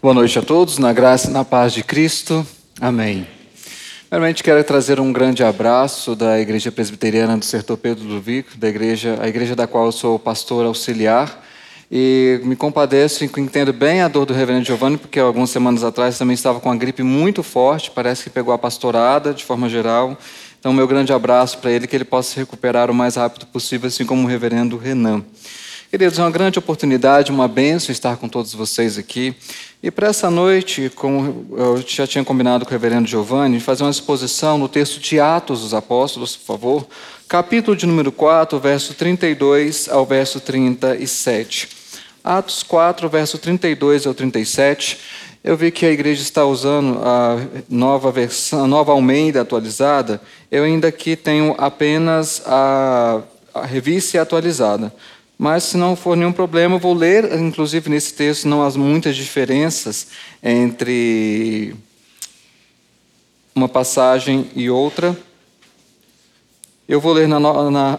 Boa noite a todos, na graça e na paz de Cristo. Amém. Primeiramente quero trazer um grande abraço da Igreja Presbiteriana do Sertor Pedro do Vico, da igreja, a igreja da qual eu sou pastor auxiliar. E me compadeço e entendo bem a dor do reverendo Giovanni, porque algumas semanas atrás também estava com uma gripe muito forte, parece que pegou a pastorada de forma geral. Então, meu grande abraço para ele, que ele possa se recuperar o mais rápido possível, assim como o reverendo Renan. Queridos, é uma grande oportunidade, uma bênção estar com todos vocês aqui. E para essa noite, como eu já tinha combinado com o reverendo Giovanni, fazer uma exposição no texto de Atos dos Apóstolos, por favor, capítulo de número 4, verso 32 ao verso 37. Atos 4, verso 32 ao 37. Eu vi que a igreja está usando a nova versão, a nova Almeida atualizada. Eu ainda aqui tenho apenas a, a revista atualizada. Mas, se não for nenhum problema, eu vou ler, inclusive nesse texto, não há muitas diferenças entre uma passagem e outra. Eu vou ler na, na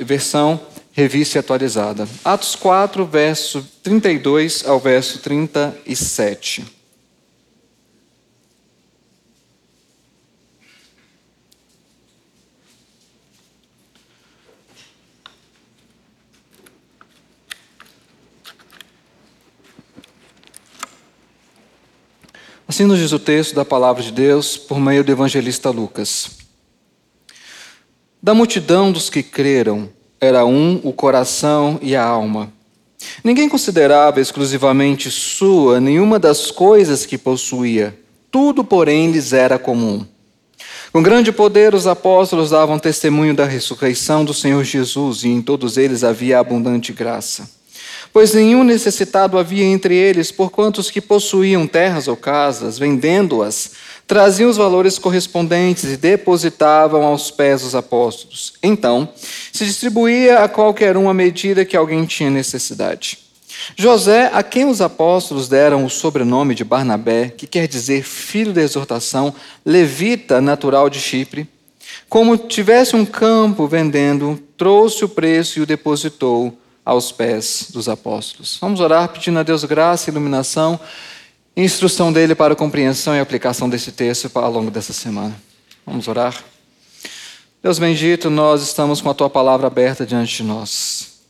versão revista atualizada. Atos 4, verso 32 ao verso 37. Assim nos diz o texto da palavra de Deus por meio do evangelista Lucas. Da multidão dos que creram, era um o coração e a alma. Ninguém considerava exclusivamente sua nenhuma das coisas que possuía, tudo, porém, lhes era comum. Com grande poder, os apóstolos davam testemunho da ressurreição do Senhor Jesus, e em todos eles havia abundante graça. Pois nenhum necessitado havia entre eles, porquanto os que possuíam terras ou casas, vendendo-as, traziam os valores correspondentes e depositavam aos pés dos apóstolos. Então, se distribuía a qualquer um à medida que alguém tinha necessidade. José, a quem os apóstolos deram o sobrenome de Barnabé, que quer dizer filho da exortação, levita natural de Chipre, como tivesse um campo vendendo, trouxe o preço e o depositou aos pés dos apóstolos. Vamos orar pedindo a Deus graça, iluminação, instrução dele para a compreensão e aplicação desse texto ao longo dessa semana. Vamos orar. Deus bendito, nós estamos com a tua palavra aberta diante de nós.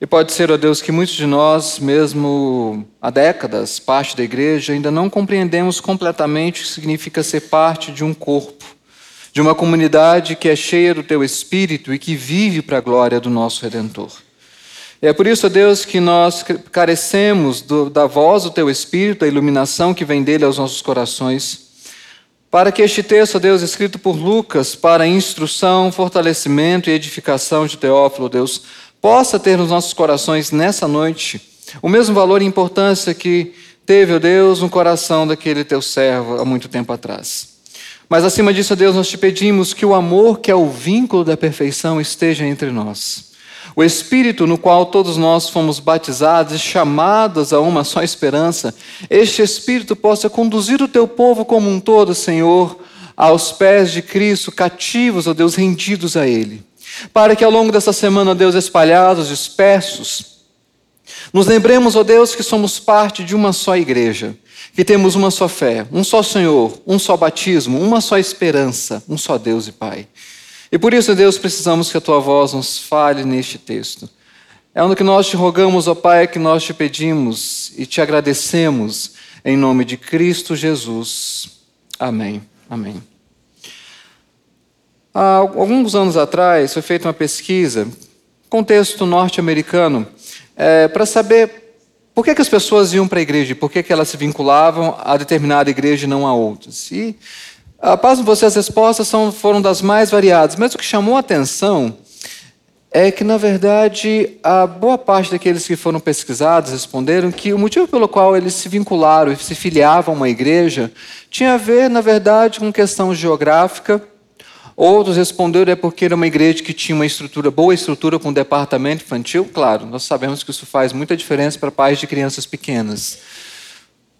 E pode ser, ó Deus, que muitos de nós, mesmo há décadas, parte da igreja, ainda não compreendemos completamente o que significa ser parte de um corpo, de uma comunidade que é cheia do teu espírito e que vive para a glória do nosso redentor. É por isso, Deus, que nós carecemos do, da voz do Teu Espírito, da iluminação que vem dele aos nossos corações, para que este texto, Deus, escrito por Lucas, para instrução, fortalecimento e edificação de Teófilo, Deus, possa ter nos nossos corações nessa noite o mesmo valor e importância que teve, ó Deus, no coração daquele teu servo há muito tempo atrás. Mas acima disso, Deus, nós te pedimos que o amor, que é o vínculo da perfeição, esteja entre nós. O Espírito no qual todos nós fomos batizados e chamados a uma só esperança, este Espírito possa conduzir o teu povo como um todo, Senhor, aos pés de Cristo, cativos, ó Deus, rendidos a Ele. Para que ao longo dessa semana, ó Deus, espalhados, dispersos, nos lembremos, ó Deus, que somos parte de uma só igreja, que temos uma só fé, um só Senhor, um só batismo, uma só esperança, um só Deus e Pai. E por isso, Deus, precisamos que a tua voz nos fale neste texto. É onde que nós te rogamos, ó Pai, que nós te pedimos e te agradecemos em nome de Cristo Jesus. Amém. Amém. Há alguns anos atrás foi feita uma pesquisa, contexto norte-americano, é, para saber por que, que as pessoas iam para a igreja, por que, que elas se vinculavam a determinada igreja e não a outras. E a paz de você, as respostas são, foram das mais variadas, mas o que chamou a atenção é que, na verdade, a boa parte daqueles que foram pesquisados responderam que o motivo pelo qual eles se vincularam e se filiavam a uma igreja tinha a ver, na verdade, com questão geográfica. Outros responderam é porque era uma igreja que tinha uma estrutura, boa estrutura com um departamento infantil. Claro, nós sabemos que isso faz muita diferença para pais de crianças pequenas.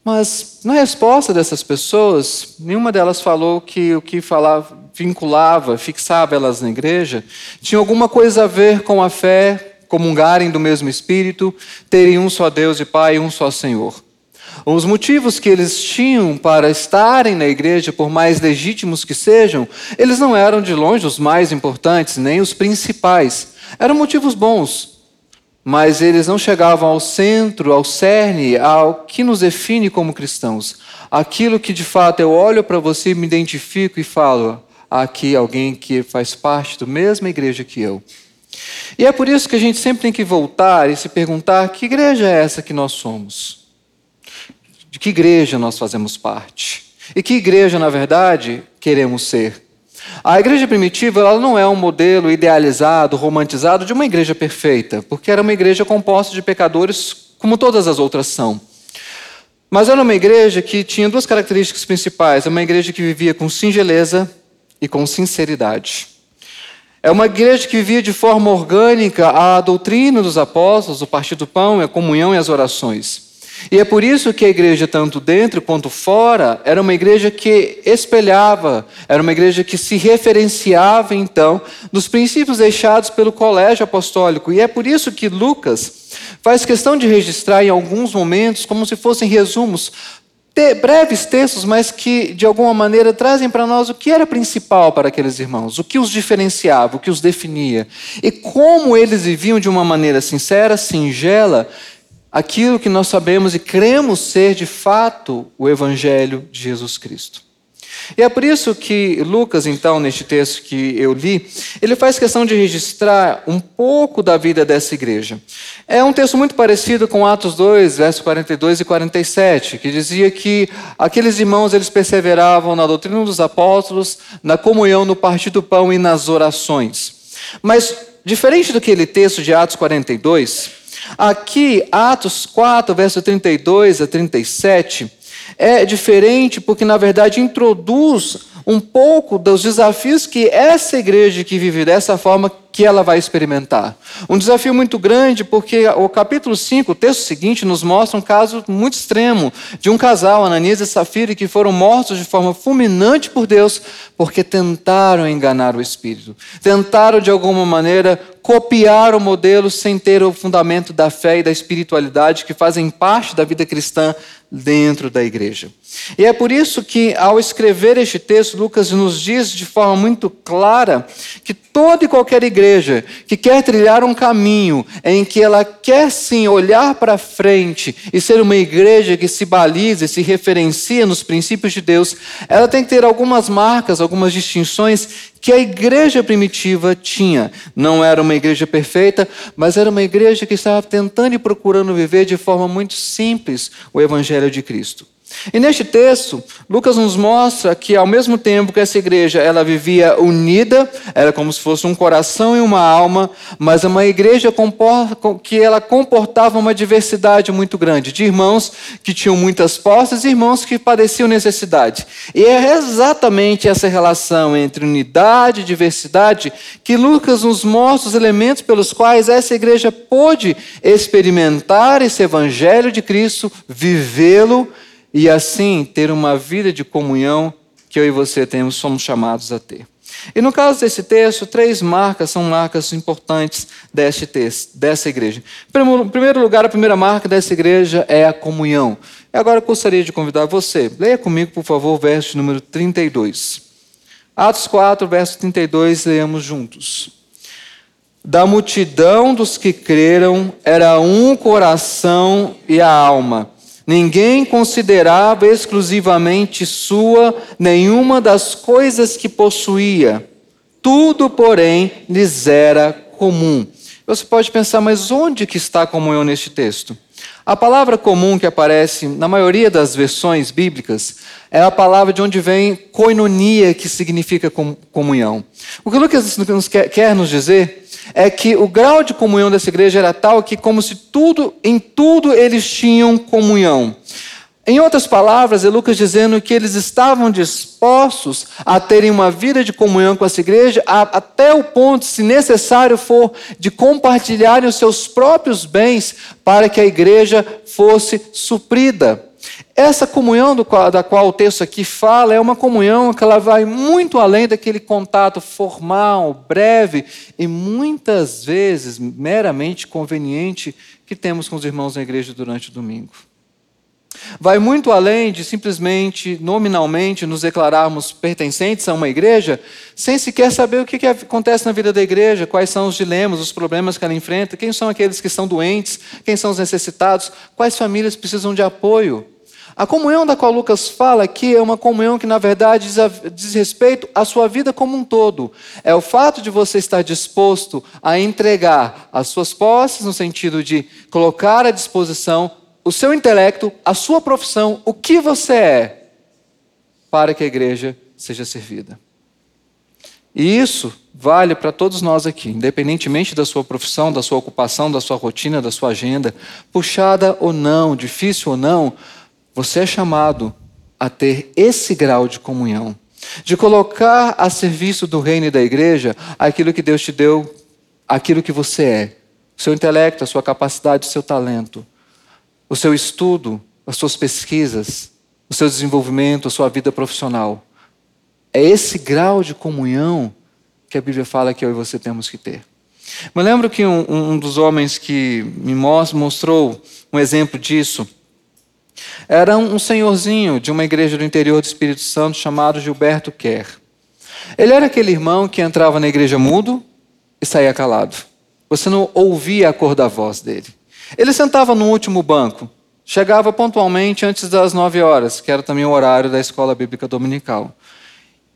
Mas na resposta dessas pessoas, nenhuma delas falou que o que falava, vinculava, fixava elas na igreja, tinha alguma coisa a ver com a fé, comungarem do mesmo Espírito, terem um só Deus e Pai e um só Senhor. Os motivos que eles tinham para estarem na igreja, por mais legítimos que sejam, eles não eram de longe os mais importantes, nem os principais. Eram motivos bons, mas eles não chegavam ao centro, ao cerne, ao que nos define como cristãos. Aquilo que de fato eu olho para você, me identifico e falo: aqui alguém que faz parte da mesma igreja que eu. E é por isso que a gente sempre tem que voltar e se perguntar: que igreja é essa que nós somos? de que igreja nós fazemos parte. E que igreja, na verdade, queremos ser. A igreja primitiva ela não é um modelo idealizado, romantizado de uma igreja perfeita, porque era uma igreja composta de pecadores, como todas as outras são. Mas era uma igreja que tinha duas características principais: é uma igreja que vivia com singeleza e com sinceridade. É uma igreja que vivia de forma orgânica a doutrina dos apóstolos, o partir do pão, a comunhão e as orações. E é por isso que a igreja, tanto dentro quanto fora, era uma igreja que espelhava, era uma igreja que se referenciava, então, nos princípios deixados pelo colégio apostólico. E é por isso que Lucas faz questão de registrar em alguns momentos, como se fossem resumos, breves textos, mas que de alguma maneira trazem para nós o que era principal para aqueles irmãos, o que os diferenciava, o que os definia e como eles viviam de uma maneira sincera, singela aquilo que nós sabemos e cremos ser de fato o Evangelho de Jesus Cristo. E é por isso que Lucas, então, neste texto que eu li, ele faz questão de registrar um pouco da vida dessa igreja. É um texto muito parecido com Atos 2, versos 42 e 47, que dizia que aqueles irmãos eles perseveravam na doutrina dos apóstolos, na comunhão, no partir do pão e nas orações. Mas, diferente do que aquele texto de Atos 42, Aqui, Atos 4, verso 32 a 37, é diferente porque, na verdade, introduz um pouco dos desafios que essa igreja que vive dessa forma que ela vai experimentar. Um desafio muito grande, porque o capítulo 5, o texto seguinte, nos mostra um caso muito extremo de um casal, Ananias e Safira, que foram mortos de forma fulminante por Deus, porque tentaram enganar o Espírito. Tentaram, de alguma maneira, copiar o modelo sem ter o fundamento da fé e da espiritualidade que fazem parte da vida cristã dentro da igreja. E é por isso que, ao escrever este texto, Lucas nos diz de forma muito clara que toda e qualquer igreja que quer trilhar um caminho em que ela quer sim olhar para frente e ser uma igreja que se baliza e se referencia nos princípios de Deus, ela tem que ter algumas marcas, algumas distinções que a igreja primitiva tinha. Não era uma igreja perfeita, mas era uma igreja que estava tentando e procurando viver de forma muito simples o Evangelho de Cristo. E neste texto, Lucas nos mostra que ao mesmo tempo que essa igreja ela vivia unida, era como se fosse um coração e uma alma, mas uma igreja que ela comportava uma diversidade muito grande de irmãos que tinham muitas posses e irmãos que padeciam necessidade. E é exatamente essa relação entre unidade e diversidade que Lucas nos mostra os elementos pelos quais essa igreja pôde experimentar esse evangelho de Cristo, vivê-lo e assim ter uma vida de comunhão que eu e você temos, somos chamados a ter. E no caso desse texto, três marcas são marcas importantes deste texto, dessa igreja. Em primeiro lugar, a primeira marca dessa igreja é a comunhão. E agora eu gostaria de convidar você, leia comigo, por favor, o verso número 32. Atos 4, verso 32, leamos juntos. Da multidão dos que creram era um coração e a alma. Ninguém considerava exclusivamente sua nenhuma das coisas que possuía. Tudo, porém, lhes era comum. Você pode pensar, mas onde que está a comunhão neste texto? A palavra comum que aparece na maioria das versões bíblicas é a palavra de onde vem koinonia, que significa comunhão. O que Lucas quer nos dizer é que o grau de comunhão dessa igreja era tal que, como se tudo, em tudo eles tinham comunhão. Em outras palavras, é Lucas dizendo que eles estavam dispostos a terem uma vida de comunhão com essa igreja, a, até o ponto, se necessário for, de compartilharem os seus próprios bens para que a igreja fosse suprida. Essa comunhão qual, da qual o texto aqui fala é uma comunhão que ela vai muito além daquele contato formal, breve e muitas vezes meramente conveniente que temos com os irmãos na igreja durante o domingo. Vai muito além de simplesmente, nominalmente, nos declararmos pertencentes a uma igreja, sem sequer saber o que, acontece na vida da igreja, quais são os dilemas, os problemas que ela enfrenta, quem são aqueles que estão doentes, quem são os necessitados, quais famílias precisam de apoio. A comunhão da qual Lucas fala aqui é uma comunhão que, na verdade, diz, a, diz, respeito à sua vida como um todo. É o fato de você estar disposto a entregar as suas posses, no sentido de colocar à disposição o seu intelecto, a sua profissão, o que você é, para que a igreja seja servida. E isso vale para todos nós aqui, independentemente da sua profissão, da sua ocupação, da sua rotina, da sua agenda, puxada ou não, difícil ou não, você é chamado a ter esse grau de comunhão, de colocar a serviço do reino e da igreja aquilo que Deus te deu, aquilo que você é, seu intelecto, a sua capacidade, o seu talento o seu estudo, as suas pesquisas, o seu desenvolvimento, a sua vida profissional. É esse grau de comunhão que a Bíblia fala que eu e você temos que ter. Me lembro que um, um dos homens que me mostrou um exemplo disso era um senhorzinho de uma igreja do interior do Espírito Santo chamado Gilberto Kerr. Ele era aquele irmão que entrava na igreja mudo e saía calado. Você não ouvia a cor da voz dele. Ele sentava no último banco, chegava pontualmente antes das nove horas, que era também o horário da escola bíblica dominical.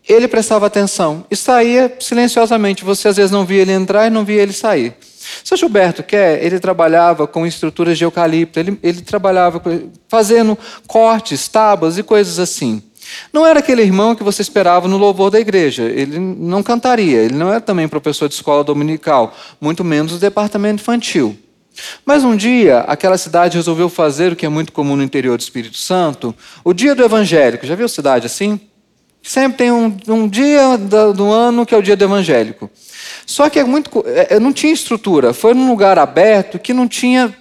Ele prestava atenção e saía silenciosamente. Você às vezes não via ele entrar e não via ele sair. Seu Gilberto quer, ele trabalhava com estruturas de eucalipto, ele, ele trabalhava fazendo cortes, tábuas e coisas assim. Não era aquele irmão que você esperava no louvor da igreja. Ele não cantaria, ele não era também professor de escola dominical, muito menos do departamento infantil. Mas um dia, aquela cidade resolveu fazer o que é muito comum no interior do Espírito Santo, o dia do evangélico. Já viu cidade assim? Sempre tem um, um dia do, do, ano que é o dia do evangélico. Só que é muito, é, é, não tinha estrutura. Foi num lugar aberto que não tinha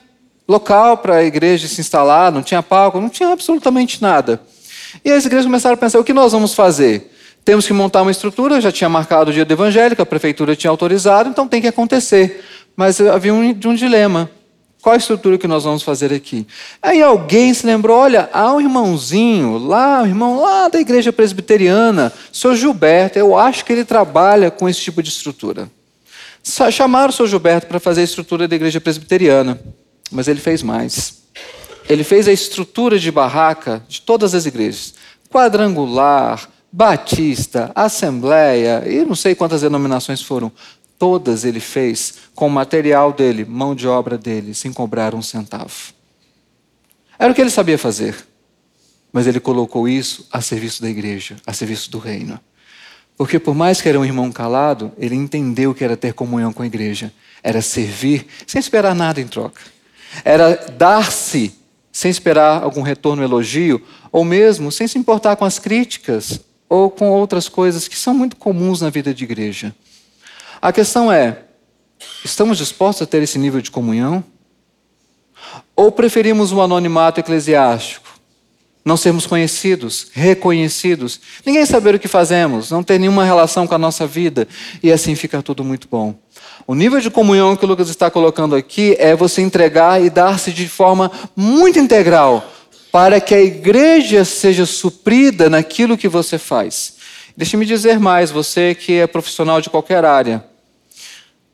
local para a igreja se instalar, não tinha palco, não tinha absolutamente nada. E as igrejas começaram a pensar: o que nós vamos fazer? Temos que montar uma estrutura, já tinha marcado o dia do evangélico, a prefeitura tinha autorizado, então tem que acontecer mas havia um, um dilema. Qual a estrutura que nós vamos fazer aqui? Aí alguém se lembrou: olha, há um irmãozinho lá, um irmão lá da igreja presbiteriana, senhor Gilberto, eu acho que ele trabalha com esse tipo de estrutura. Chamaram o senhor Gilberto para fazer a estrutura da igreja presbiteriana, mas ele fez mais. Ele fez a estrutura de barraca de todas as igrejas: quadrangular, batista, assembleia, e não sei quantas denominações foram. Todas ele fez com o material dele, mão de obra dele, sem cobrar um centavo. Era o que ele sabia fazer. Mas ele colocou isso a serviço da igreja, a serviço do reino. Porque, por mais que era um irmão calado, ele entendeu que era ter comunhão com a igreja. Era servir sem esperar nada em troca. Era dar-se sem esperar algum retorno, elogio, ou mesmo sem se importar com as críticas ou com outras coisas que são muito comuns na vida de igreja. A questão é: estamos dispostos a ter esse nível de comunhão? Ou preferimos um anonimato eclesiástico? Não sermos conhecidos, reconhecidos, ninguém saber o que fazemos, não ter nenhuma relação com a nossa vida, e assim fica tudo muito bom. O nível de comunhão que o Lucas está colocando aqui é você entregar e dar-se de forma muito integral, para que a igreja seja suprida naquilo que você faz. Deixe-me dizer mais, você que é profissional de qualquer área.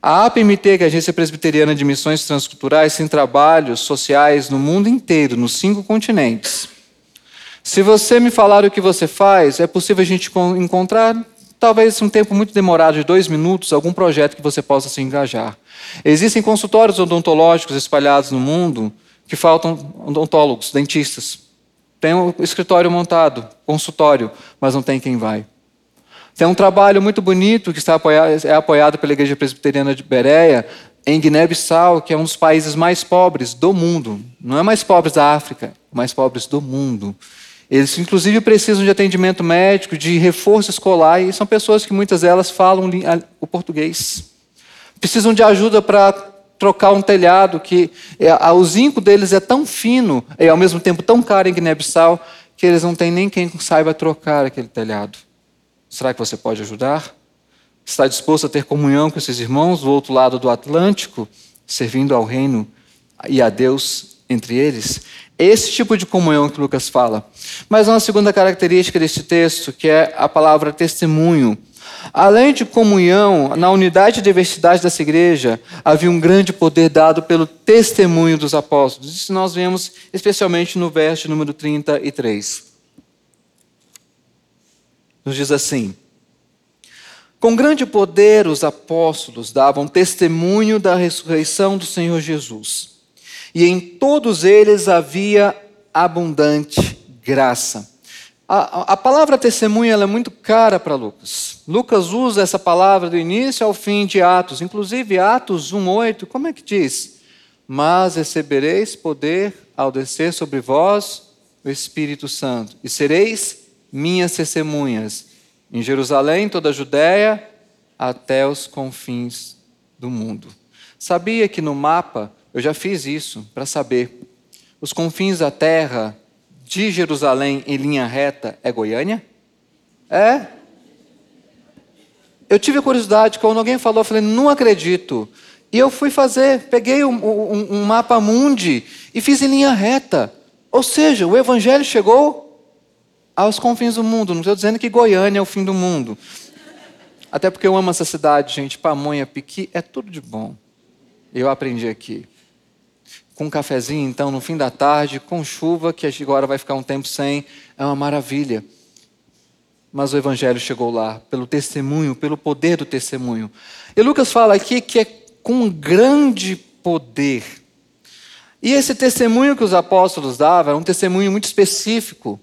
A APMT, que é a Agência Presbiteriana de Missões Transculturais, tem trabalhos sociais no mundo inteiro, nos cinco continentes. Se você me falar o que você faz, é possível a gente encontrar, talvez um tempo muito demorado, de dois minutos, algum projeto que você possa se engajar. Existem consultórios odontológicos espalhados no mundo que faltam odontólogos, dentistas. Tem um escritório montado, consultório, mas não tem quem vai. Tem um trabalho muito bonito que está apoiado, é apoiado pela Igreja Presbiteriana de Bereia, em Guiné-Bissau, que é um dos países mais pobres do mundo. Não é mais pobres da África, mais pobres do mundo. Eles, inclusive, precisam de atendimento médico, de reforço escolar, e são pessoas que muitas delas falam o português. Precisam de ajuda para trocar um telhado, que é, o zinco deles é tão fino e, ao mesmo tempo, tão caro em Guiné-Bissau, que eles não têm nem quem saiba trocar aquele telhado. Será que você pode ajudar? Está disposto a ter comunhão com esses irmãos do outro lado do Atlântico, servindo ao reino e a Deus entre eles. Esse tipo de comunhão que Lucas fala. Mas uma segunda característica desse texto, que é a palavra testemunho. Além de comunhão, na unidade e diversidade dessa igreja, havia um grande poder dado pelo testemunho dos apóstolos. Isso nós vemos especialmente no verso número 33. Nos diz assim: Com grande poder os apóstolos davam testemunho da ressurreição do Senhor Jesus, e em todos eles havia abundante graça. A, a palavra testemunha é muito cara para Lucas. Lucas usa essa palavra do início ao fim de Atos, inclusive Atos 1,8, como é que diz? Mas recebereis poder ao descer sobre vós o Espírito Santo, e sereis minhas testemunhas em Jerusalém, toda a Judéia, até os confins do mundo. Sabia que no mapa, eu já fiz isso para saber, os confins da terra de Jerusalém em linha reta é Goiânia? É. Eu tive curiosidade, quando alguém falou, eu falei, não acredito. E eu fui fazer, peguei um, um, um mapa mundi e fiz em linha reta. Ou seja, o evangelho chegou aos confins do mundo. Não estou dizendo que Goiânia é o fim do mundo. Até porque eu amo essa cidade, gente. Pamonha, piqui, é tudo de bom. Eu aprendi aqui. Com um cafezinho, então, no fim da tarde, com chuva, que agora vai ficar um tempo sem, é uma maravilha. Mas o Evangelho chegou lá, pelo testemunho, pelo poder do testemunho. E Lucas fala aqui que é com grande poder. E esse testemunho que os apóstolos davam era um testemunho muito específico.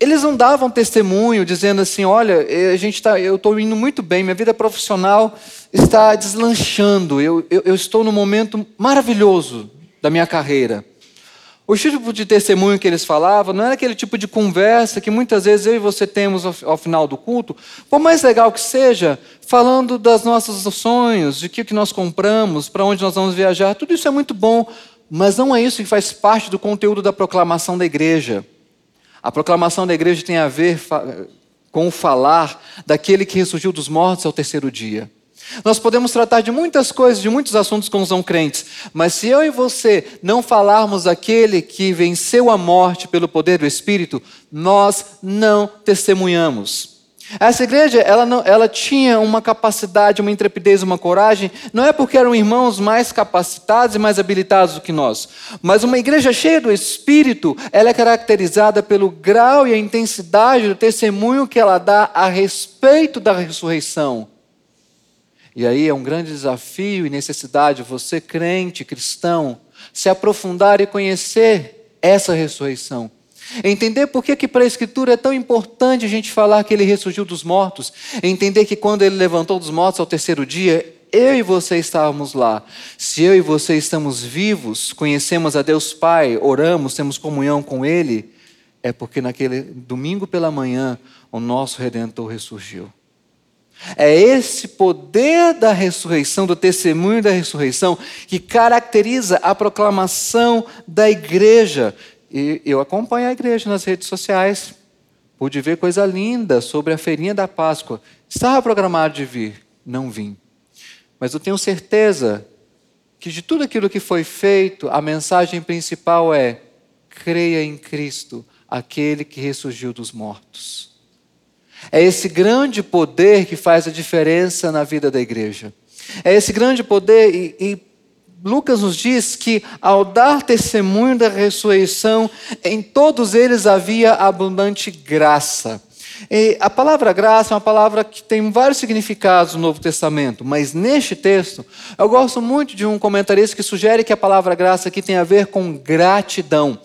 Eles não davam testemunho dizendo assim: olha, eh, a gente tá, eu estou indo muito bem, minha vida profissional está deslanchando, eu, eu, eu estou num momento maravilhoso da minha carreira. O tipo de testemunho que eles falavam não era aquele tipo de conversa que muitas vezes eu e você temos ao, final do culto, por mais legal que seja, falando das nossos sonhos, de que, que nós compramos, para onde nós vamos viajar, tudo isso é muito bom, mas não é isso que faz parte do conteúdo da proclamação da igreja. A proclamação da igreja tem a ver com o falar daquele que ressurgiu dos mortos ao terceiro dia. Nós podemos tratar de muitas coisas, de muitos assuntos com os não crentes, mas se eu e você não falarmos daquele que venceu a morte pelo poder do Espírito, nós não testemunhamos. Essa igreja, ela, não, ela tinha uma capacidade, uma intrepidez, uma coragem, não é porque eram irmãos mais capacitados e mais habilitados do que nós, mas uma igreja cheia do Espírito, ela é caracterizada pelo grau e a intensidade do testemunho que ela dá a respeito da ressurreição. E aí é um grande desafio e necessidade, você crente, cristão, se aprofundar e conhecer essa ressurreição. Entender por que, que para a Escritura é tão importante a gente falar que ele ressurgiu dos mortos. Entender que quando ele levantou dos mortos ao terceiro dia, eu e você estávamos lá. Se eu e você estamos vivos, conhecemos a Deus Pai, oramos, temos comunhão com Ele, é porque naquele domingo pela manhã o nosso Redentor ressurgiu. É esse poder da ressurreição, do testemunho da ressurreição, que caracteriza a proclamação da igreja. E eu acompanho a igreja nas redes sociais. Pude ver coisa linda sobre a feirinha da Páscoa. Estava programado de vir, não vim. Mas eu tenho certeza que de tudo aquilo que foi feito, a mensagem principal é: creia em Cristo, aquele que ressurgiu dos mortos. É esse grande poder que faz a diferença na vida da igreja. É esse grande poder, e, e Lucas nos diz que ao dar testemunho da ressurreição, em todos eles havia abundante graça. E a palavra graça é uma palavra que tem vários significados no Novo Testamento, mas neste texto, eu gosto muito de um comentarista que sugere que a palavra graça aqui tem a ver com gratidão.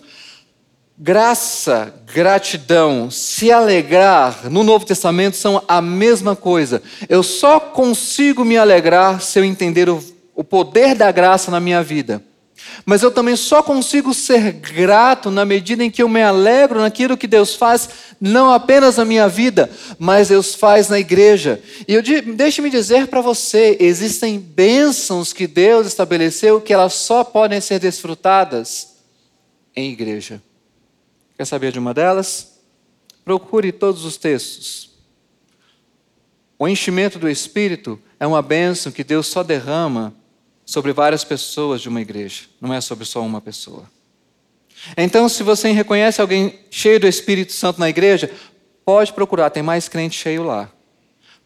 Graça, gratidão, se alegrar no Novo Testamento são a mesma coisa. Eu só consigo me alegrar se eu entender o o poder da graça na minha vida. Mas eu também só consigo ser grato na medida em que eu me alegro naquilo que Deus faz, não apenas na minha vida, mas Deus faz na igreja. E eu deixe-me dizer para você: existem bênçãos que Deus estabeleceu que elas só podem ser desfrutadas em igreja. Quer saber de uma delas? Procure todos os textos. O enchimento do Espírito é uma bênção que Deus só derrama sobre várias pessoas de uma igreja, não é sobre só uma pessoa. Então, se você reconhece alguém cheio do Espírito Santo na igreja, pode procurar, tem mais crente cheio lá.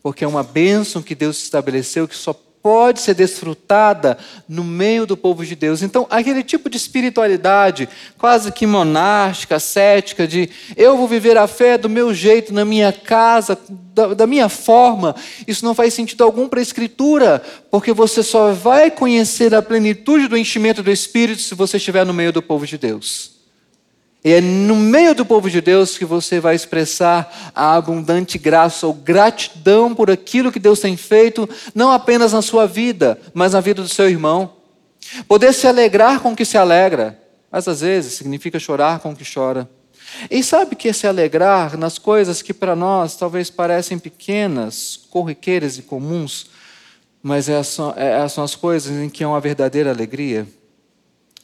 Porque é uma bênção que Deus estabeleceu que só pode ser desfrutada no meio do povo de Deus. Então, aquele tipo de espiritualidade, quase que monástica, cética, de eu vou viver a fé do meu jeito, na minha casa, da, da minha forma, isso não faz sentido algum para a Escritura, porque você só vai conhecer a plenitude do enchimento do Espírito se você estiver no meio do povo de Deus. E é no meio do povo de Deus que você vai expressar a abundante graça ou gratidão por aquilo que Deus tem feito, não apenas na sua vida, mas na vida do seu irmão. Poder se alegrar com o que se alegra, mas às vezes significa chorar com o que chora. E sabe que é se alegrar nas coisas que para nós talvez parecem pequenas, corriqueiras e comuns, mas essas é, são as coisas em que há uma verdadeira alegria?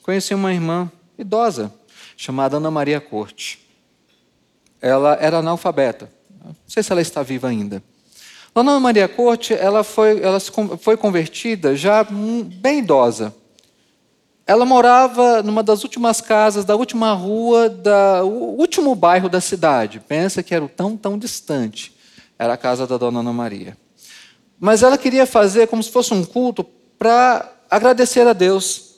Conheci uma irmã idosa chamada Ana Maria Corte. Ela era analfabeta. Não sei se ela está viva ainda. Ana Maria Corte, ela foi, ela foi convertida já bem idosa. Ela morava numa das últimas casas da última rua, da, o último bairro da cidade. Pensa que era tão, tão distante. Era a casa da dona Ana Maria. Mas ela queria fazer como se fosse um culto para agradecer a Deus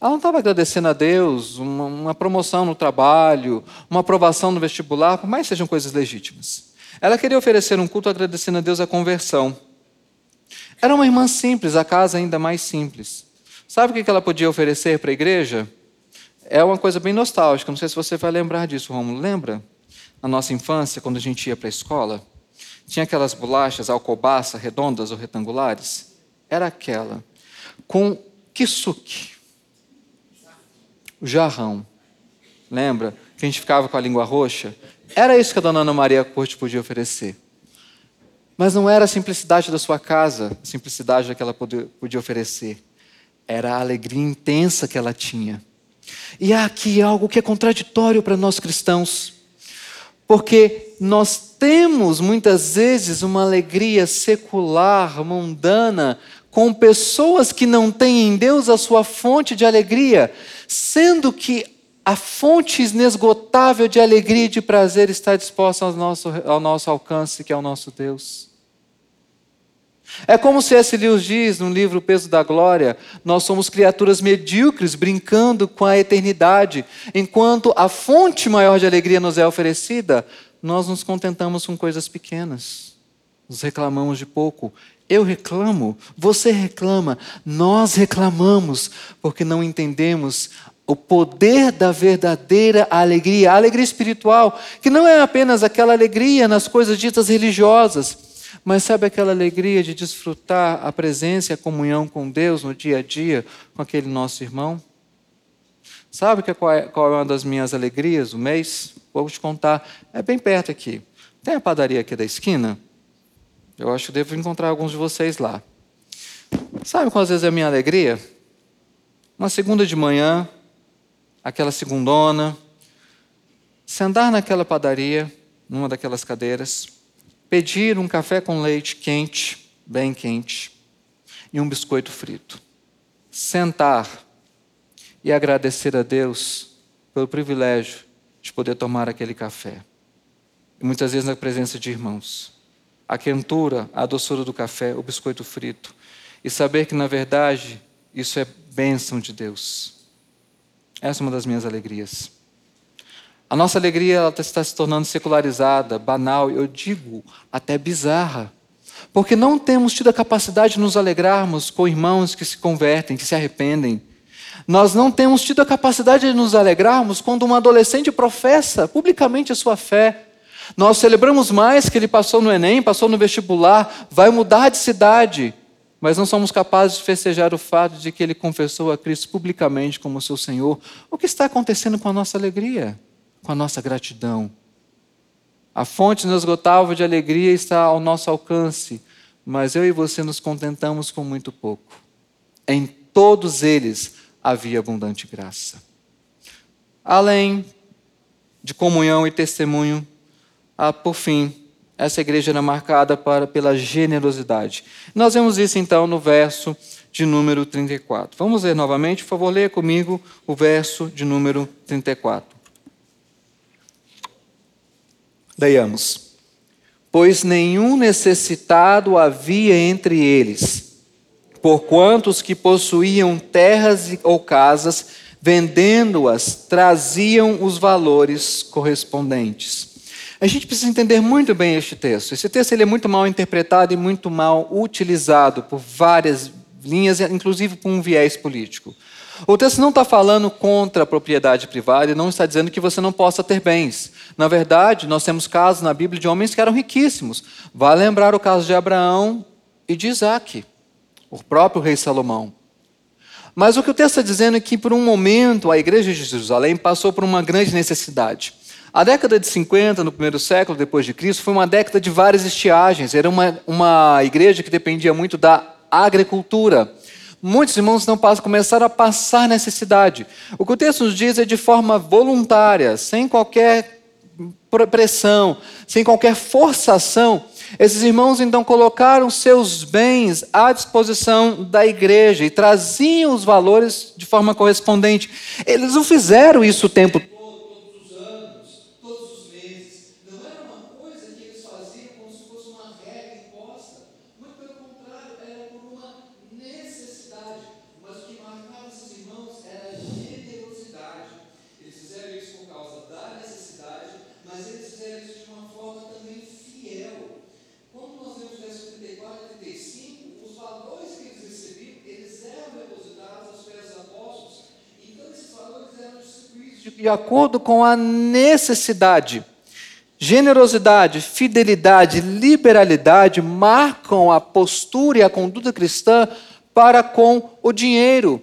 ela não estava agradecendo a Deus uma, uma, promoção no trabalho, uma aprovação no vestibular, por mais sejam coisas legítimas. Ela queria oferecer um culto agradecendo a Deus a conversão. Era uma irmã simples, a casa ainda mais simples. Sabe o que ela podia oferecer para a igreja? É uma coisa bem nostálgica, não sei se você vai lembrar disso, Romulo. Lembra? Na nossa infância, quando a gente ia para a escola, tinha aquelas bolachas alcobaça, redondas ou retangulares? Era aquela, com kisuke o jarrão. Lembra? Que a gente ficava com a língua roxa? Era isso que a dona Ana Maria Corte podia oferecer. Mas não era a simplicidade da sua casa, a simplicidade que ela podia oferecer. Era a alegria intensa que ela tinha. E há aqui algo que é contraditório para nós cristãos. Porque nós temos muitas vezes uma alegria secular, mundana, com pessoas que não têm em Deus a sua fonte de alegria, sendo que a fonte inesgotável de alegria e de prazer está disposta ao nosso, ao nosso alcance, que é o nosso Deus. É como se S. Lewis diz no livro O Peso da Glória: nós somos criaturas medíocres brincando com a eternidade, enquanto a fonte maior de alegria nos é oferecida, nós nos contentamos com coisas pequenas, nos reclamamos de pouco eu reclamo, você reclama, nós reclamamos, porque não entendemos o poder da verdadeira alegria, a alegria espiritual, que não é apenas aquela alegria nas coisas ditas religiosas, mas sabe aquela alegria de desfrutar a presença e a comunhão com Deus no dia a dia, com aquele nosso irmão? Sabe qual é, qual é uma das minhas alegrias do mês? Vou te contar, é bem perto aqui. Tem a padaria aqui da esquina? Eu acho que devo encontrar alguns de vocês lá. Sabe qual às vezes é a minha alegria? Uma segunda de manhã, aquela segundona, sentar naquela padaria, numa daquelas cadeiras, pedir um café com leite quente, bem quente, e um biscoito frito. Sentar e agradecer a Deus pelo privilégio de poder tomar aquele café. E muitas vezes na presença de irmãos a quentura, a doçura do café, o biscoito frito. E saber que, na verdade, isso é bênção de Deus. Essa é uma das minhas alegrias. A nossa alegria ela está se tornando secularizada, banal, eu digo até bizarra. Porque não temos tido a capacidade de nos alegrarmos com irmãos que se convertem, que se arrependem. Nós não temos tido a capacidade de nos alegrarmos quando um adolescente professa publicamente a sua fé. Nós celebramos mais que ele passou no Enem, passou no vestibular, vai mudar de cidade, mas não somos capazes de festejar o fato de que ele confessou a Cristo publicamente como seu Senhor. O que está acontecendo com a nossa alegria, com a nossa gratidão? A fonte inesgotável de alegria está ao nosso alcance, mas eu e você nos contentamos com muito pouco. Em todos eles havia abundante graça. Além de comunhão e testemunho, ah, por fim, essa igreja era marcada para, pela generosidade. Nós vemos isso então no verso de número 34. Vamos ler novamente, por favor, leia comigo o verso de número 34. Leiamos. Pois nenhum necessitado havia entre eles, porquanto os que possuíam terras ou casas, vendendo-as, traziam os valores correspondentes. A gente precisa entender muito bem este texto. Esse texto ele é muito mal interpretado e muito mal utilizado por várias linhas, inclusive por um viés político. O texto não está falando contra a propriedade privada e não está dizendo que você não possa ter bens. Na verdade, nós temos casos na Bíblia de homens que eram riquíssimos. Vai lembrar o caso de Abraão e de Isaac, o próprio rei Salomão. Mas o que o texto está dizendo é que, por um momento, a igreja de Jerusalém passou por uma grande necessidade. A década de 50, no primeiro século depois de Cristo, foi uma década de várias estiagens. Era uma, uma igreja que dependia muito da agricultura. Muitos irmãos não passam, começaram a passar necessidade. O que o texto nos diz é de forma voluntária, sem qualquer pressão, sem qualquer forçação. Esses irmãos então colocaram seus bens à disposição da igreja e traziam os valores de forma correspondente. Eles não fizeram isso o tempo todo de acordo com a necessidade. Generosidade, fidelidade, liberalidade marcam a postura e a conduta cristã para com o dinheiro.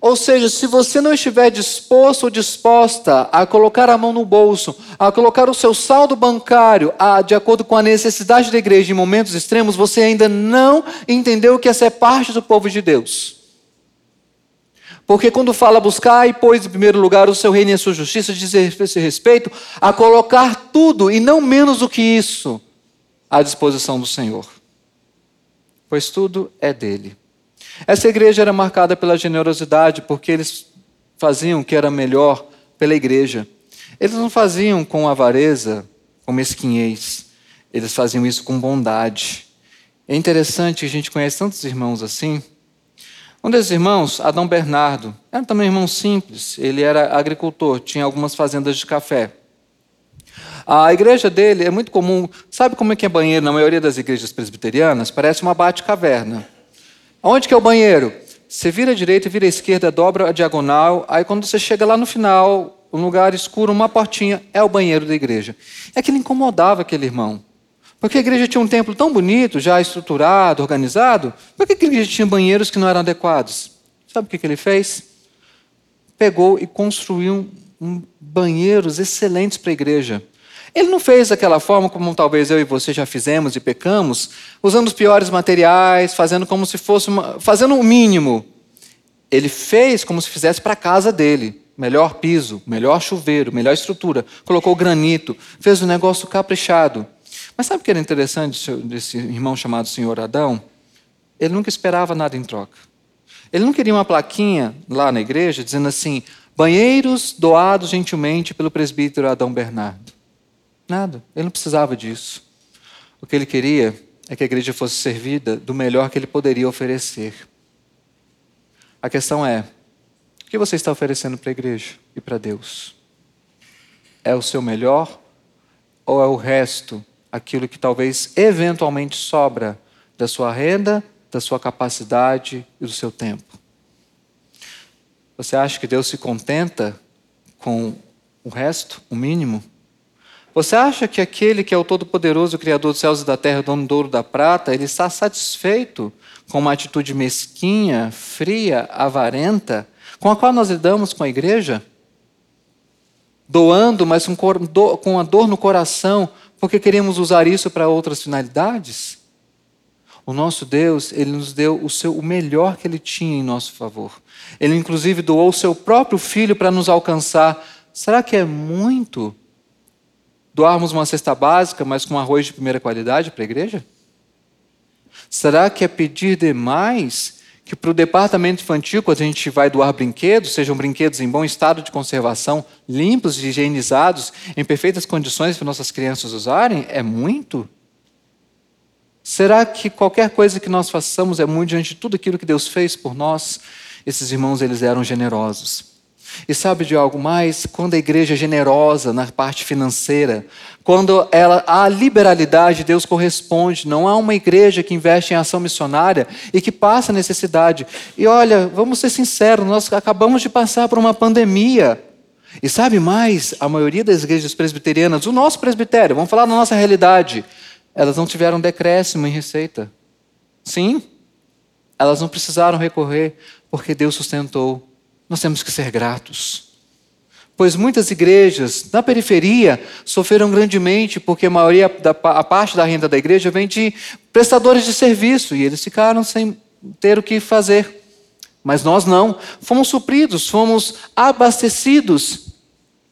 Ou seja, se você não estiver disposto ou disposta a colocar a mão no bolso, a colocar o seu saldo bancário a, de acordo com a necessidade da igreja em momentos extremos, você ainda não entendeu que essa é parte do povo de Deus. Porque quando fala buscar e pois em primeiro lugar o seu reino e a sua justiça, diz esse respeito a colocar tudo e não menos do que isso à disposição do Senhor. Pois tudo é dele. Essa igreja era marcada pela generosidade, porque eles faziam o que era melhor pela igreja. Eles não faziam com avareza, com mesquinhez. Eles faziam isso com bondade. É interessante, a gente conhece tantos irmãos assim um desses irmãos, Adão Bernardo, era também um irmão simples, ele era agricultor, tinha algumas fazendas de café. A igreja dele é muito comum, sabe como é que é banheiro na maioria das igrejas presbiterianas? Parece uma bate-caverna. Onde que é o banheiro? Você vira à direita, vira à esquerda, dobra a diagonal, aí quando você chega lá no final, um lugar escuro, uma portinha, é o banheiro da igreja. É que ele incomodava aquele irmão. Porque a igreja tinha um templo tão bonito, já estruturado, organizado, por que a igreja tinha banheiros que não eram adequados? Sabe o que ele fez? Pegou e construiu um, banheiros excelentes para a igreja. Ele não fez daquela forma como talvez eu e você já fizemos e pecamos, usando os piores materiais, fazendo como se fosse uma, fazendo o mínimo. Ele fez como se fizesse para a casa dele. Melhor piso, melhor chuveiro, melhor estrutura. Colocou granito, fez um negócio caprichado. Mas sabe o que era interessante desse irmão chamado Senhor Adão? Ele nunca esperava nada em troca. Ele não queria uma plaquinha lá na igreja dizendo assim: banheiros doados gentilmente pelo presbítero Adão Bernardo. Nada, ele não precisava disso. O que ele queria é que a igreja fosse servida do melhor que ele poderia oferecer. A questão é: o que você está oferecendo para a igreja e para Deus? É o seu melhor ou é o resto aquilo que talvez eventualmente sobra da sua renda, da sua capacidade e do seu tempo. Você acha que Deus se contenta com o resto, o mínimo? Você acha que aquele que é o Todo-Poderoso, Criador dos céus e da terra, dono do ouro da prata, ele está satisfeito com uma atitude mesquinha, fria, avarenta, com a qual nós lidamos com a igreja? Doando, mas com a dor no coração, porque queremos usar isso para outras finalidades? O nosso Deus, ele nos deu o, seu, o melhor que ele tinha em nosso favor. Ele, inclusive, doou o seu próprio filho para nos alcançar. Será que é muito doarmos uma cesta básica, mas com arroz de primeira qualidade para a igreja? Será que é pedir demais que para o departamento infantil, quando a gente vai doar brinquedos, sejam brinquedos em bom estado de conservação, limpos higienizados, em perfeitas condições para nossas crianças usarem, é muito? Será que qualquer coisa que nós façamos é muito diante de tudo aquilo que Deus fez por nós? Esses irmãos, eles eram generosos. E sabe de algo mais? Quando a igreja é generosa na parte financeira, quando ela a liberalidade, Deus corresponde. Não há uma igreja que investe em ação missionária e que passa necessidade. E olha, vamos ser sinceros, nós acabamos de passar por uma pandemia. E sabe mais? A maioria das igrejas presbiterianas, o nosso presbitério, vamos falar da nossa realidade, elas não tiveram decréscimo em receita. Sim, elas não precisaram recorrer, porque Deus sustentou nós temos que ser gratos. Pois muitas igrejas na periferia sofreram grandemente porque a maioria da a parte da renda da igreja vem de prestadores de serviço e eles ficaram sem ter o que fazer. Mas nós não, fomos supridos, fomos abastecidos.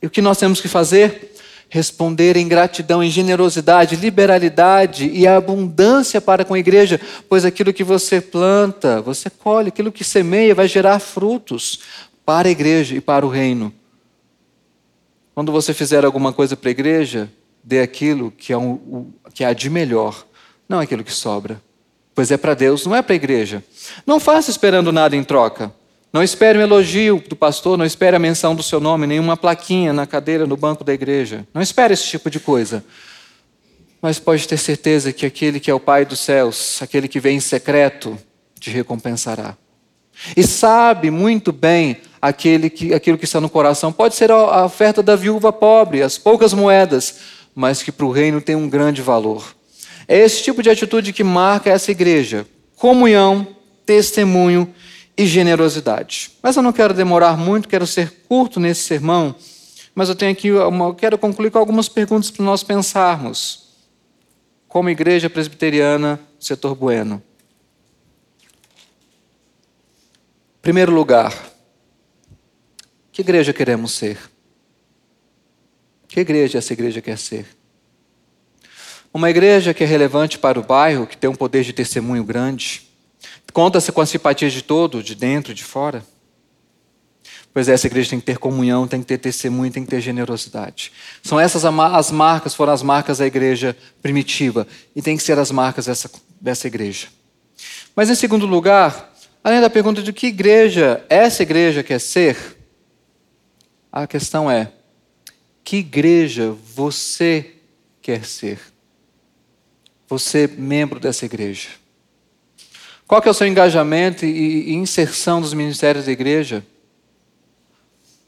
E o que nós temos que fazer? Responder em gratidão, em generosidade, liberalidade e abundância para com a igreja, pois aquilo que você planta, você colhe, aquilo que semeia vai gerar frutos para a igreja e para o reino. Quando você fizer alguma coisa para a igreja, dê aquilo que é, um, que há de melhor, não aquilo que sobra. Pois é para Deus, não é para a igreja. Não faça esperando nada em troca. Não espere um elogio do pastor, não espere a menção do seu nome, nenhuma plaquinha na cadeira no banco da igreja. Não espere esse tipo de coisa. Mas pode ter certeza que aquele que é o Pai dos céus, aquele que vem em secreto, te recompensará. E sabe muito bem aquele que, aquilo que está no coração. Pode ser a oferta da viúva pobre, as poucas moedas, mas que para o reino tem um grande valor. É esse tipo de atitude que marca essa igreja: comunhão, testemunho e generosidade. Mas eu não quero demorar muito, quero ser curto nesse sermão, mas eu tenho aqui uma, quero concluir com algumas perguntas para nós pensarmos. Como igreja presbiteriana, setor bueno. Primeiro lugar, que igreja queremos ser? Que igreja essa igreja quer ser? Uma igreja que é relevante para o bairro, que tem um poder de testemunho grande, conta-se com a simpatia de todo, de dentro e de fora. Pois essa igreja tem que ter comunhão, tem que ter testemunho, tem que ter generosidade. São essas as marcas, foram as marcas da igreja primitiva, e tem que ser as marcas dessa, dessa igreja. Mas em segundo lugar, além da pergunta de que igreja essa igreja quer ser, a questão é: que igreja você quer ser? Você, membro dessa igreja. Qual que é o seu engajamento e inserção dos ministérios da igreja?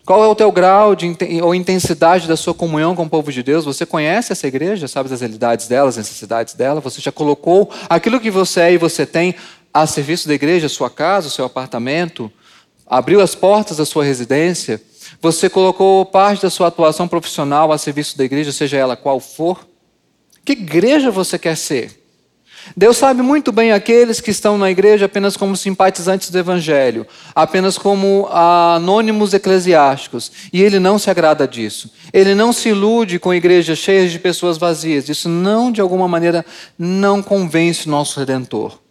Qual é o teu grau de, ou intensidade da sua comunhão com o povo de Deus? Você conhece essa igreja? Sabe das realidades dela, as necessidades dela? Você já colocou aquilo que você é e você tem a serviço da igreja, sua casa, seu apartamento? Abriu as portas da sua residência? Você colocou parte da sua atuação profissional a serviço da igreja, seja ela qual for? Que igreja você quer ser? Deus sabe muito bem aqueles que estão na igreja apenas como simpatizantes do Evangelho, apenas como anônimos eclesiásticos, e Ele não se agrada disso. Ele não se ilude com igrejas cheias de pessoas vazias. Isso não, de alguma maneira, não convence o nosso Redentor.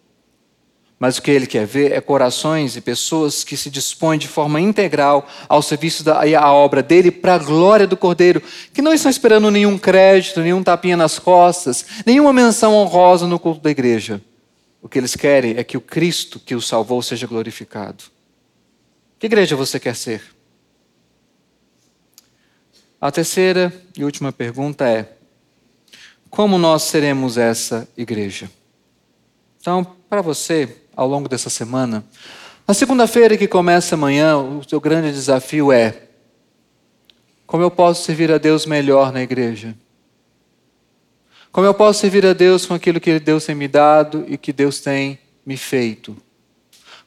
Mas o que ele quer ver é corações e pessoas que se dispõem de forma integral ao serviço da à obra dele para a glória do Cordeiro, que não estão esperando nenhum crédito, nenhum tapinha nas costas, nenhuma menção honrosa no culto da igreja. O que eles querem é que o Cristo que o salvou seja glorificado. Que igreja você quer ser? A terceira e última pergunta é: como nós seremos essa igreja? Então, para você, ao longo dessa semana. Na segunda-feira que começa amanhã, o seu grande desafio é: como eu posso servir a Deus melhor na igreja? Como eu posso servir a Deus com aquilo que Deus tem me dado e que Deus tem me feito?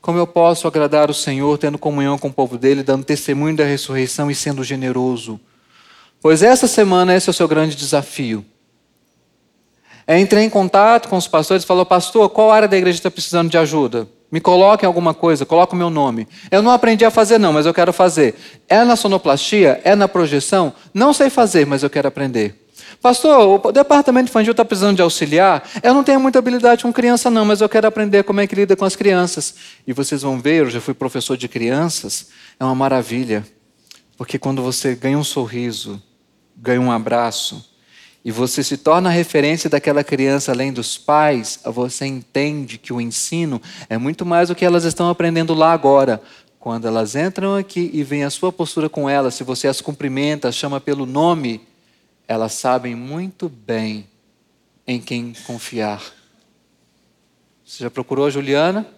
Como eu posso agradar o Senhor tendo comunhão com o povo dele, dando testemunho da ressurreição e sendo generoso? Pois essa semana esse é o seu grande desafio. É, entrei em contato com os pastores e falou, pastor, qual área da igreja está precisando de ajuda? Me coloque em alguma coisa, coloque o meu nome. Eu não aprendi a fazer, não, mas eu quero fazer. É na sonoplastia? É na projeção? Não sei fazer, mas eu quero aprender. Pastor, o departamento infantil está precisando de auxiliar. Eu não tenho muita habilidade com criança, não, mas eu quero aprender como é que lida com as crianças. E vocês vão ver, eu já fui professor de crianças, é uma maravilha. Porque quando você ganha um sorriso, ganha um abraço, e você se torna a referência daquela criança além dos pais, você entende que o ensino é muito mais do que elas estão aprendendo lá agora. Quando elas entram aqui e vem a sua postura com elas, se você as cumprimenta, as chama pelo nome, elas sabem muito bem em quem confiar. Você já procurou a Juliana?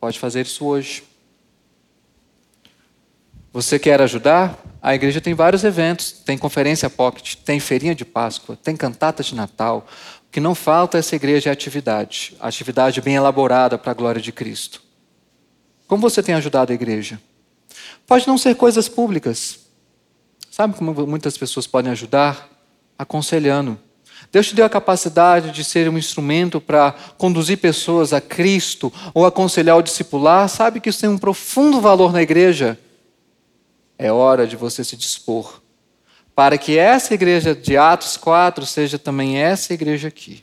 Pode fazer isso hoje. Você quer ajudar? A igreja tem vários eventos, tem conferência pocket, tem feirinha de Páscoa, tem cantata de Natal. O que não falta essa igreja é atividade, atividade bem elaborada para a glória de Cristo. Como você tem ajudado a igreja? Pode não ser coisas públicas. Sabe como muitas pessoas podem ajudar? Aconselhando. Deus te deu a capacidade de ser um instrumento para conduzir pessoas a Cristo ou aconselhar o discipular. Sabe que isso tem um profundo valor na igreja? É hora de você se dispor para que essa igreja de Atos 4 seja também essa igreja aqui.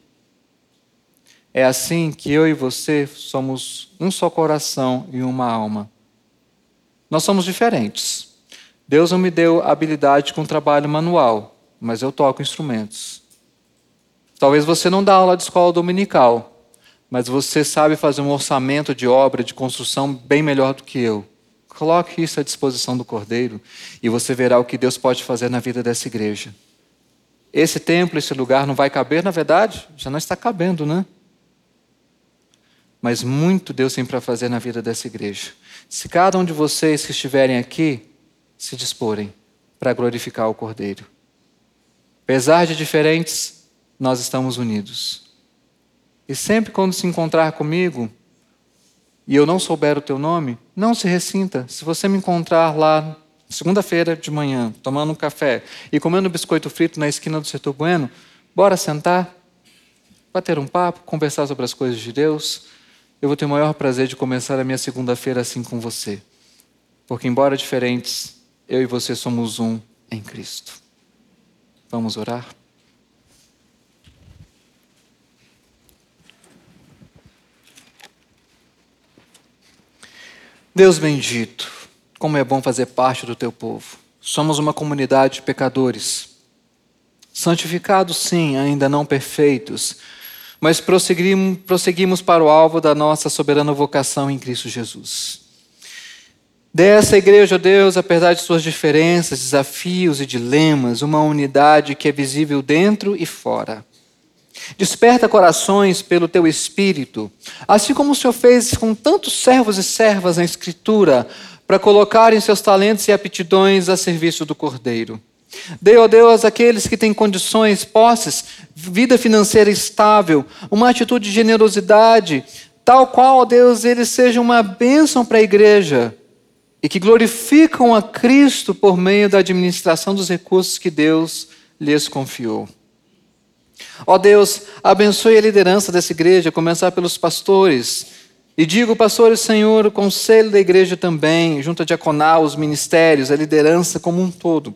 É assim que eu e você somos um só coração e uma alma. Nós somos diferentes. Deus não me deu habilidade com trabalho manual, mas eu toco instrumentos. Talvez você não dá aula de escola dominical, mas você sabe fazer um orçamento de obra, de construção bem melhor do que eu. Coloque isso à disposição do Cordeiro e você verá o que Deus pode fazer na vida dessa igreja. Esse templo, esse lugar não vai caber, na verdade, já não está cabendo, né? Mas muito Deus tem para fazer na vida dessa igreja. Se cada um de vocês que estiverem aqui se disporem para glorificar o Cordeiro. Apesar de diferentes, nós estamos unidos. E sempre quando se encontrar comigo, e eu não souber o teu nome, não se ressinta. Se você me encontrar lá segunda-feira de manhã, tomando um café e comendo biscoito frito na esquina do setor Bueno, bora sentar, bater um papo, conversar sobre as coisas de Deus. Eu vou ter o maior prazer de começar a minha segunda-feira assim com você. Porque, embora diferentes, eu e você somos um em Cristo. Vamos orar? Deus bendito, como é bom fazer parte do teu povo. Somos uma comunidade de pecadores, santificados, sim, ainda não perfeitos, mas prosseguimos, prosseguimos para o alvo da nossa soberana vocação em Cristo Jesus. Dessa igreja, Deus, apesar de suas diferenças, desafios e dilemas, uma unidade que é visível dentro e fora. Desperta corações pelo teu espírito, assim como o Senhor fez com tantos servos e servas na Escritura, para colocarem seus talentos e aptidões a serviço do Cordeiro. Dê, ó Deus, aqueles que têm condições, posses, vida financeira estável, uma atitude de generosidade, tal qual, ó Deus, eles sejam uma bênção para a igreja e que glorificam a Cristo por meio da administração dos recursos que Deus lhes confiou. Ó Deus, abençoe a liderança dessa igreja, começar pelos pastores. E digo, pastores, Senhor, o conselho da igreja também, junto a diaconal, os ministérios, a liderança como um todo.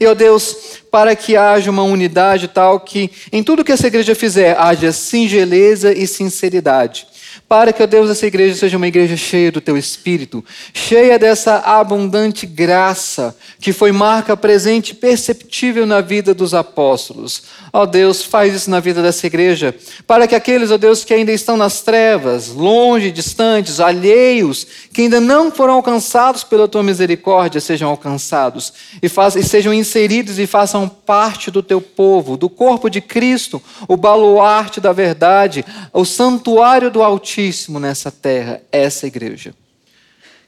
E, ó Deus, para que haja uma unidade tal que em tudo que essa igreja fizer haja singeleza e sinceridade para que, ó Deus, essa igreja seja uma igreja cheia do teu espírito, cheia dessa abundante graça que foi marca presente perceptível na vida dos apóstolos. Ó Deus, faz isso na vida dessa igreja, para que aqueles, ó Deus, que ainda estão nas trevas, longe, distantes, alheios, que ainda não foram alcançados pela tua misericórdia, sejam alcançados e, e sejam inseridos e façam parte do teu povo, do corpo de Cristo, o baluarte da verdade, o santuário do Altíssimo Altíssimo nessa terra, essa igreja.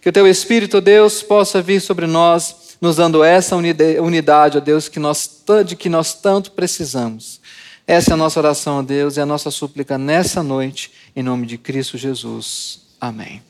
Que o teu Espírito, Deus, possa vir sobre nós, nos dando essa unidade, ó Deus, que nós, de que nós tanto precisamos. Essa é a nossa oração, ó Deus, e a nossa súplica nessa noite, em nome de Cristo Jesus. Amém.